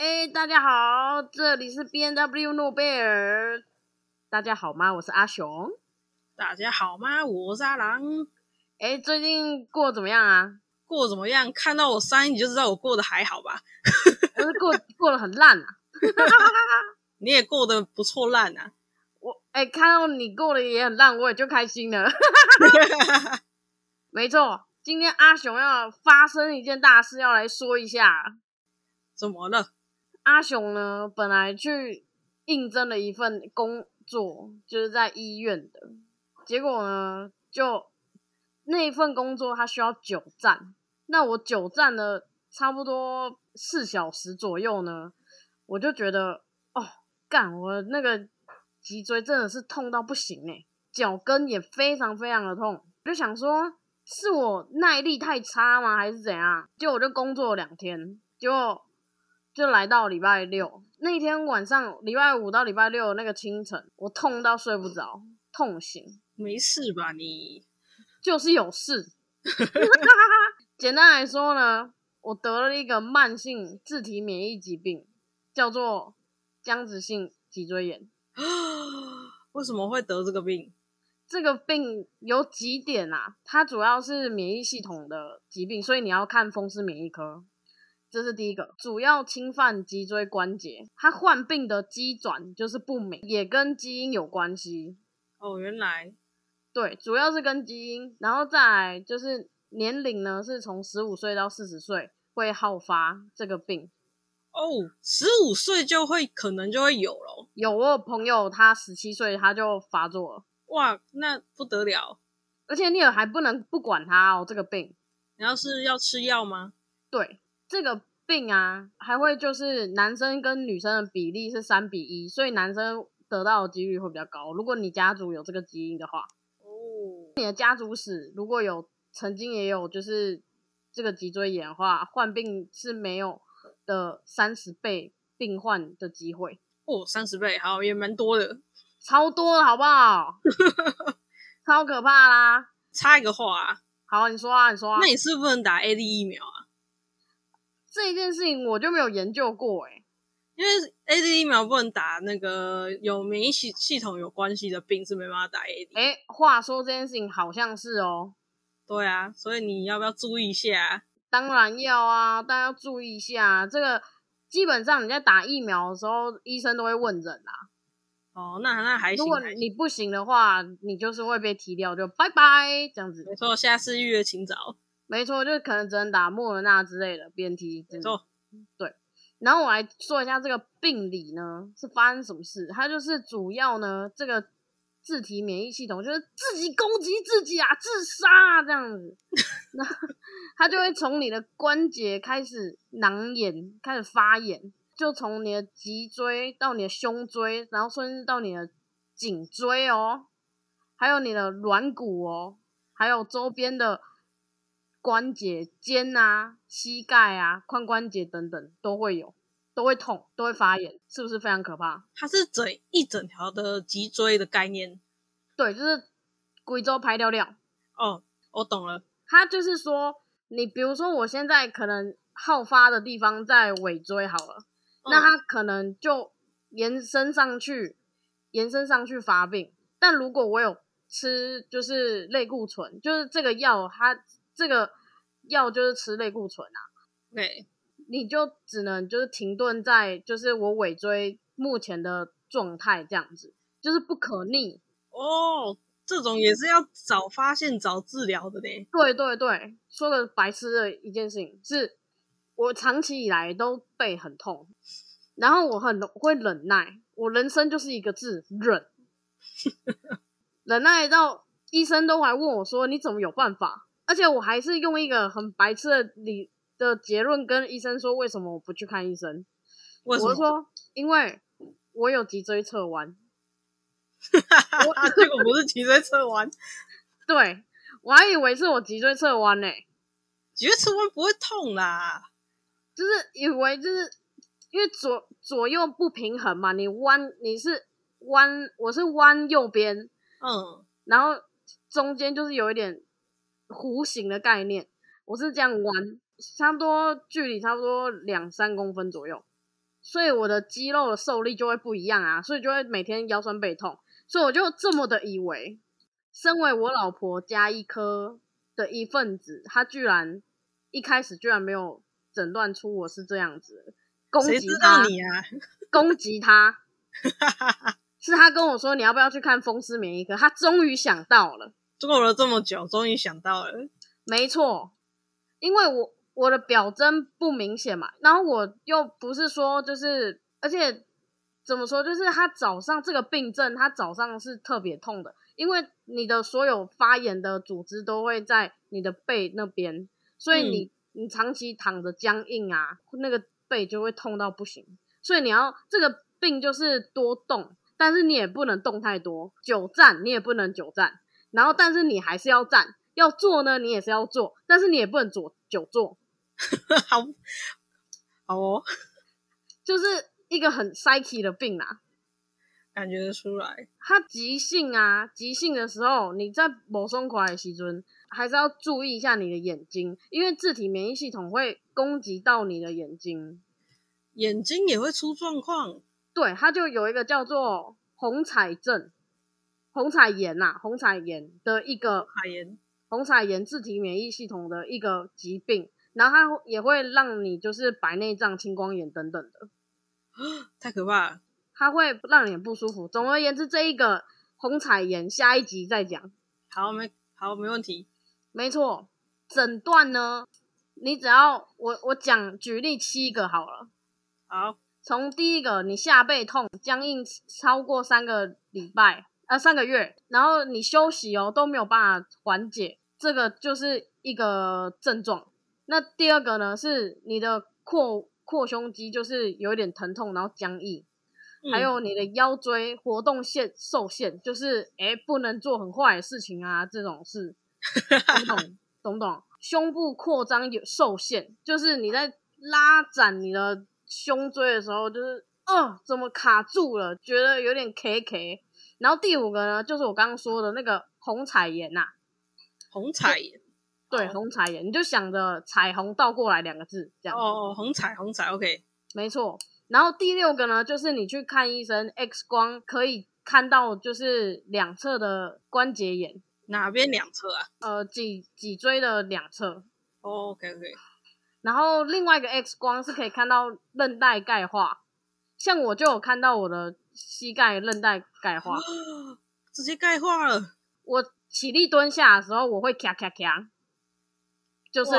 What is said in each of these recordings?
哎，大家好，这里是 B N W 诺贝尔。大家好吗？我是阿雄。大家好吗？我是阿郎。哎，最近过得怎么样啊？过得怎么样？看到我三，你就知道我过得还好吧？我是过过得很烂啊。你也过得不错烂啊。我哎，看到你过得也很烂，我也就开心了。没错，今天阿雄要发生一件大事，要来说一下。怎么了？阿雄呢？本来去应征了一份工作，就是在医院的。结果呢，就那一份工作他需要久站，那我久站了差不多四小时左右呢，我就觉得哦，干我那个脊椎真的是痛到不行哎，脚跟也非常非常的痛，就想说是我耐力太差吗，还是怎样？就我就工作了两天，就。就来到礼拜六那天晚上，礼拜五到礼拜六那个清晨，我痛到睡不着，痛醒。没事吧？你 就是有事。简单来说呢，我得了一个慢性自体免疫疾病，叫做僵直性脊椎炎。为什么会得这个病？这个病有几点啊？它主要是免疫系统的疾病，所以你要看风湿免疫科。这是第一个，主要侵犯脊椎关节。它患病的机转就是不明，也跟基因有关系。哦，原来，对，主要是跟基因，然后再就是年龄呢，是从十五岁到四十岁会好发这个病。哦，十五岁就会可能就会有了。有我有朋友他十七岁他就发作了。哇，那不得了！而且你也还不能不管他哦，这个病。你要是要吃药吗？对。这个病啊，还会就是男生跟女生的比例是三比一，所以男生得到的几率会比较高。如果你家族有这个基因的话，哦，你的家族史如果有曾经也有就是这个脊椎炎的话，患病是没有的三十倍病患的机会。哦，三十倍，好也蛮多的，超多的好不好？超可怕啦！插一个话，啊好，你说啊，你说啊，那你是不能打 A D 疫苗啊？这一件事情我就没有研究过哎，因为 A D 疫苗不能打那个有免疫系系统有关系的病是没办法打 A D。哎，话说这件事情好像是哦，对啊，所以你要不要注意一下？当然要啊，大家要注意一下，这个基本上你在打疫苗的时候，医生都会问诊啦。哦，那那还行。如果你不行的话，你就是会被踢掉，就拜拜这样子。没错，下次预约请早。没错，就是可能只能打莫德纳之类的 BNT。没错，对。然后我来说一下这个病理呢是发生什么事。它就是主要呢，这个自体免疫系统就是自己攻击自己啊，自杀啊这样子。那 它就会从你的关节开始囊炎，开始发炎，就从你的脊椎到你的胸椎，然后甚至到你的颈椎哦，还有你的软骨哦，还有周边的。关节、肩啊、膝盖啊、髋关节等等都会有，都会痛，都会发炎，是不是非常可怕？它是整一整条的脊椎的概念，对，就是贵州排掉掉。哦，我懂了。它就是说，你比如说我现在可能好发的地方在尾椎好了，那它可能就延伸上去，延伸上去发病。但如果我有吃就是类固醇，就是这个药，它。这个药就是吃类固醇啊，对，你就只能就是停顿在就是我尾椎目前的状态这样子，就是不可逆哦。这种也是要早发现早治疗的呢。对对对，说个白痴的一件事情是，我长期以来都背很痛，然后我很会忍耐，我人生就是一个字忍，忍耐到医生都还问我说你怎么有办法？而且我还是用一个很白痴的理的结论跟医生说，为什么我不去看医生？我说，因为我有脊椎侧弯。结果不是脊椎侧弯，对我还以为是我脊椎侧弯呢。脊椎侧弯不会痛啦，就是以为就是因为左左右不平衡嘛，你弯你是弯，我是弯右边，嗯，然后中间就是有一点。弧形的概念，我是这样弯，差不多距离差不多两三公分左右，所以我的肌肉的受力就会不一样啊，所以就会每天腰酸背痛。所以我就这么的以为，身为我老婆加一科的一份子，他居然一开始居然没有诊断出我是这样子，攻击他，你啊，攻击他，是他跟我说你要不要去看风湿免疫科，他终于想到了，做了这么久，终于想到了，没错，因为我我的表征不明显嘛，然后我又不是说就是，而且。怎么说？就是他早上这个病症，他早上是特别痛的，因为你的所有发炎的组织都会在你的背那边，所以你你长期躺着僵硬啊，那个背就会痛到不行。所以你要这个病就是多动，但是你也不能动太多，久站你也不能久站，然后但是你还是要站，要坐呢你也是要坐，但是你也不能坐久坐。好，好哦，就是。一个很 psyche 的病啊，感觉得出来。它急性啊，急性的时候，你在某松垮的时尊，还是要注意一下你的眼睛，因为自体免疫系统会攻击到你的眼睛，眼睛也会出状况。对，它就有一个叫做红彩症、红彩炎呐，红彩炎的一个海炎，红彩炎自体免疫系统的一个疾病，然后它也会让你就是白内障、青光眼等等的。太可怕了，它会让你不舒服。总而言之，这一个红彩炎，下一集再讲。好，没好，没问题。没错，诊断呢，你只要我我讲举例七个好了。好，从第一个，你下背痛僵硬超过三个礼拜，呃，三个月，然后你休息哦都没有办法缓解，这个就是一个症状。那第二个呢，是你的扩。扩胸肌就是有一点疼痛，然后僵硬，还有你的腰椎活动限受限，就是哎不能做很坏的事情啊，这种事，懂懂懂懂？胸部扩张有受限，就是你在拉展你的胸椎的时候，就是哦怎么卡住了，觉得有点 K K。然后第五个呢，就是我刚刚说的那个红彩炎呐，红彩炎。对，红彩眼，你就想着彩虹倒过来两个字这样。哦哦，红彩红彩，OK，没错。然后第六个呢，就是你去看医生，X 光可以看到就是两侧的关节炎。哪边两侧啊？呃，脊脊椎的两侧。OK OK。然后另外一个 X 光是可以看到韧带钙化，像我就有看到我的膝盖韧带钙化，直接钙化了。我起立蹲下的时候，我会咔咔咔。就是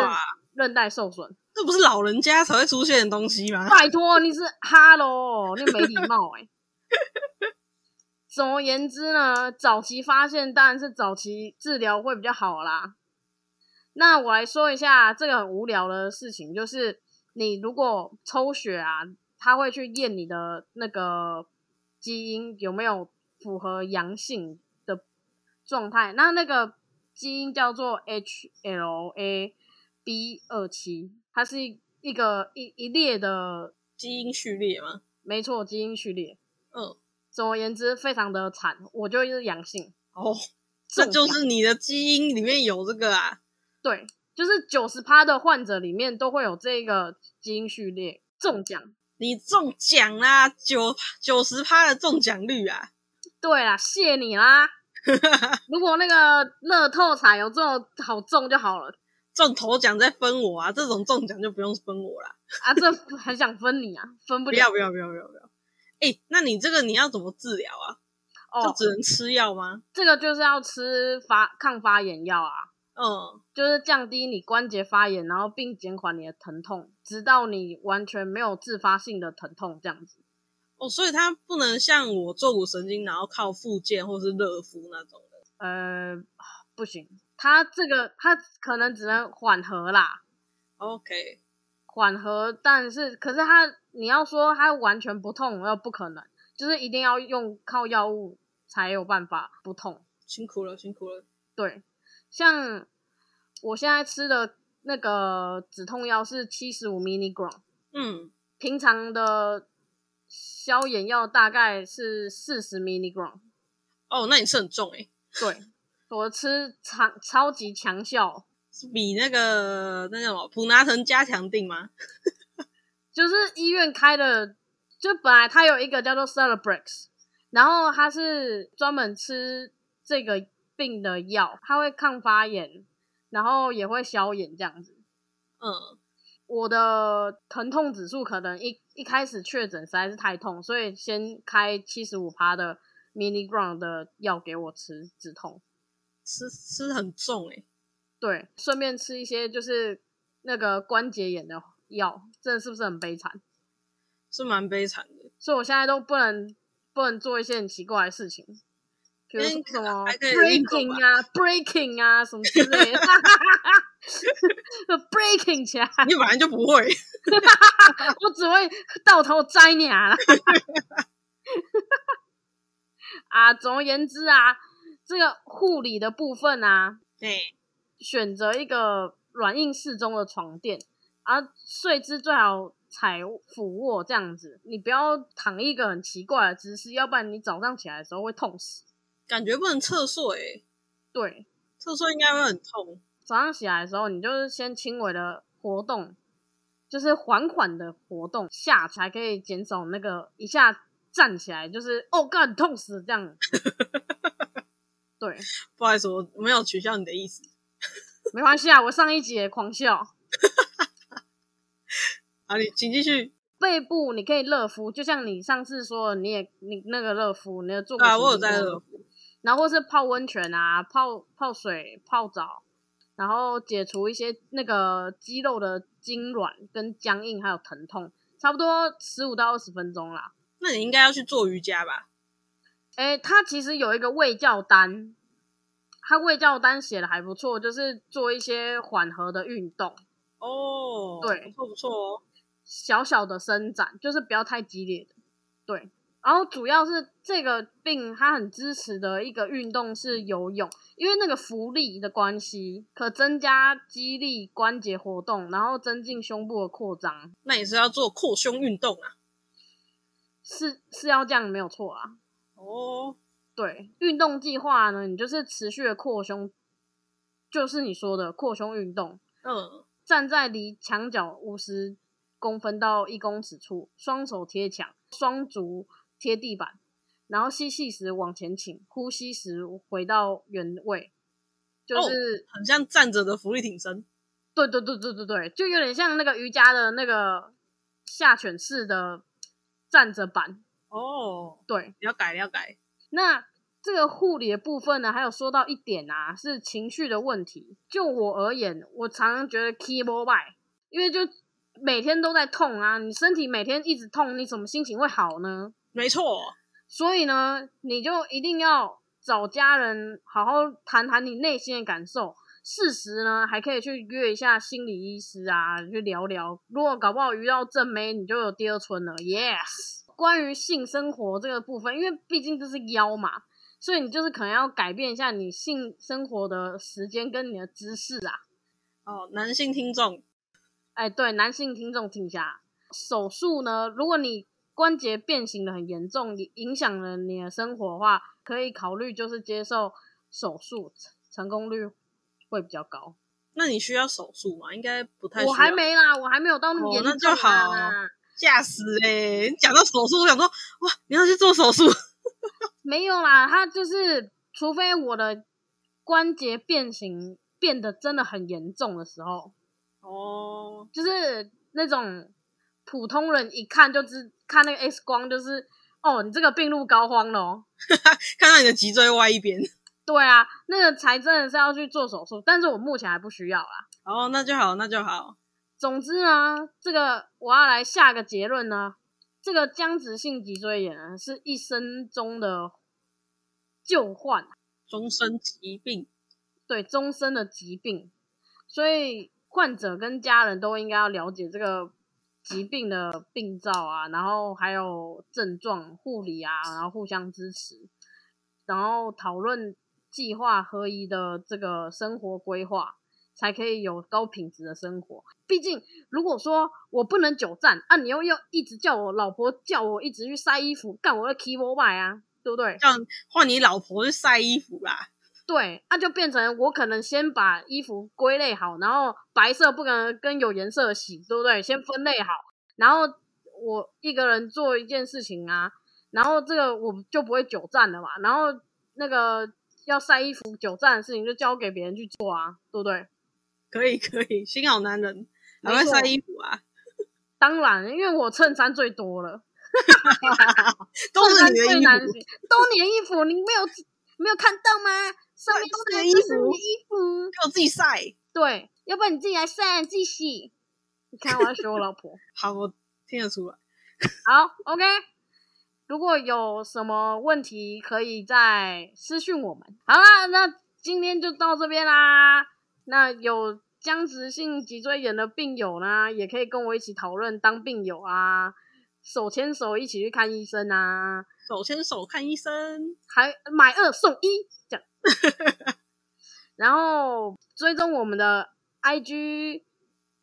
韧带受损，这不是老人家才会出现的东西吗？拜托，你是哈喽，你没礼貌哎。总而言之呢，早期发现当然是早期治疗会比较好啦。那我来说一下这个很无聊的事情，就是你如果抽血啊，他会去验你的那个基因有没有符合阳性的状态，那那个基因叫做 HLA。B 二七，它是一一个一一列的基因序列吗？没错，基因序列。嗯，总而言之，非常的惨，我就是阳性。哦，这就是你的基因里面有这个啊？对，就是九十趴的患者里面都会有这个基因序列中奖。你中奖啦，九九十趴的中奖率啊？对啦，谢你啦。如果那个乐透彩有这么好中就好了。中头奖再分我啊！这种中奖就不用分我啦。啊！这很想分你啊，分不了。不要不要不要不要不要！哎，那你这个你要怎么治疗啊？哦，就只能吃药吗？这个就是要吃发抗发炎药啊。嗯，就是降低你关节发炎，然后并减缓你的疼痛，直到你完全没有自发性的疼痛这样子。哦，所以它不能像我坐骨神经，然后靠复健或是热敷那种的。呃，不行。它这个它可能只能缓和啦，OK，缓和，但是可是它你要说它完全不痛，那不可能，就是一定要用靠药物才有办法不痛。辛苦了，辛苦了。对，像我现在吃的那个止痛药是七十五 milligram，嗯，平常的消炎药大概是四十 milligram。哦，那你是很重哎。对。我吃超超级强效，比那个那叫什么普拿疼加强定吗？就是医院开的就本来它有一个叫做 Celebrex，然后它是专门吃这个病的药，它会抗发炎，然后也会消炎这样子。嗯，我的疼痛指数可能一一开始确诊实在是太痛，所以先开七十五趴的 milligram 的药给我吃止痛。吃吃很重哎、对，顺便吃一些就是那个关节炎的药，这是不是很悲惨？是蛮悲惨的。所以我现在都不能不能做一些很奇怪的事情，比如说什么 breaking 啊、breaking 啊什么之类的，breaking 起来，你本来就不会，我只会到头摘你啊！啊，总而言之啊，这个护理的部分啊，对、选择一个软硬适中的床垫，啊，睡姿最好踩俯卧这样子，你不要躺一个很奇怪的姿势，要不然你早上起来的时候会痛死。感觉不能侧睡、欸，对，侧睡应该会很痛。早上起来的时候，你就是先轻微的活动，就是缓缓的活动下，才可以减少那个一下站起来就是哦干痛死了这样。对，不好意思，我没有取消你的意思。没关系啊，我上一集也狂笑。好，你请继续。背部你可以热敷，就像你上次说的，你也你那个热敷，你有做啊，我有在热敷，然后或是泡温泉啊，泡泡水、泡澡，然后解除一些那个肌肉的痉挛跟僵硬，还有疼痛，差不多十五到二十分钟啦。那你应该要去做瑜伽吧？诶，它其实有一个胃教单，它胃教单写的还不错，就是做一些缓和的运动，哦，对不错不错哦。小小的伸展，就是不要太激烈的。对，然后主要是这个病它很支持的一个运动是游泳，因为那个浮力的关系，可增加肌力、关节活动，然后增进胸部的扩张，那也是要做扩胸运动啊。是是要这样没有错啊。哦，对，运动计划呢，你就是持续的扩胸，就是你说的扩胸运动，嗯，站在离墙角五十公分到一公尺处，双手贴墙，双足贴地板，然后吸气时往前倾，呼吸时回到原位，就是、很像站着的浮力挺身。对对对对对对，就有点像那个瑜伽的那个下犬式的站着板。哦，对，要改要改。那这个护理的部分呢，还有说到一点啊，是情绪的问题。就我而言，我常常觉得 keyboard by，因为就每天都在痛啊，你身体每天一直痛，你怎么心情会好呢？没错，所以呢，你就一定要找家人好好谈谈你内心的感受。适时呢，还可以去约一下心理医师啊，去聊聊。如果搞不好遇到正妹，你就有第二春了。Yes，关于性生活这个部分，因为毕竟这是妖嘛，所以你就是可能要改变一下你性生活的时间跟你的姿势啊。哦，男性听众，哎，对，男性听众听一下，手术呢，如果你关节变形的很严重，影影响了你的生活的话，可以考虑就是接受手术，成功率会比较高。那你需要手术吗？应该不太。我还没啦，我还没有到那么哦严重、啊那就好吓死哎、你讲到手术，我想说，哇，你要去做手术？没有啦，他就是除非我的关节变形变得真的很严重的时候，哦，就是那种普通人一看就知看那个 X 光，就是哦，你这个病入膏肓了哦。看到你的脊椎歪一边。对啊，那个才真的是要去做手术，但是我目前还不需要啦。哦，那就好，那就好。总之呢，这个我要来下个结论呢，这个僵直性脊椎炎呢是一生中的旧患，终身疾病。对终身的疾病，所以患者跟家人都应该要了解这个疾病的病灶啊，然后还有症状、护理啊，然后互相支持，然后讨论计划合一的这个生活规划，才可以有高品质的生活。毕竟，如果说我不能久站啊，你又要一直叫我老婆叫我一直去晒衣服，干我的 keyboard 啊，对不对？这样换你老婆去晒衣服啦。对，那、就变成我可能先把衣服归类好，然后白色不可能跟有颜色的洗，对不对？先分类好，然后我一个人做一件事情啊，然后这个我就不会久站了嘛，然后那个要晒衣服久站的事情就交给别人去做啊，对不对？可以可以，新好男人会晒衣服啊，当然，因为我衬衫最多了，都是你的衣服，都你的衣服，你没有没有看到吗？上面都晒是你的衣服都是你的衣服，给我自己晒。对，要不然你自己来晒，自己洗。你看我要学我老婆。好，我听得出来。好，OK。如果有什么问题，可以再私讯我们。好啦，那今天就到这边啦。那有僵直性脊椎炎的病友呢，也可以跟我一起讨论当病友啊，手牵手一起去看医生啊，手牵手看医生，还买二送一这样。然后追踪我们的 IG、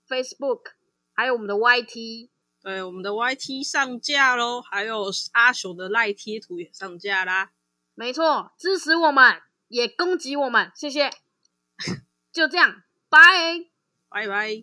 Facebook，还有我们的 YT。对，我们的 YT 上架喽，还有阿雄的赖贴图也上架啦。没错，支持我们，也攻击我们，谢谢。就这样，拜。拜拜。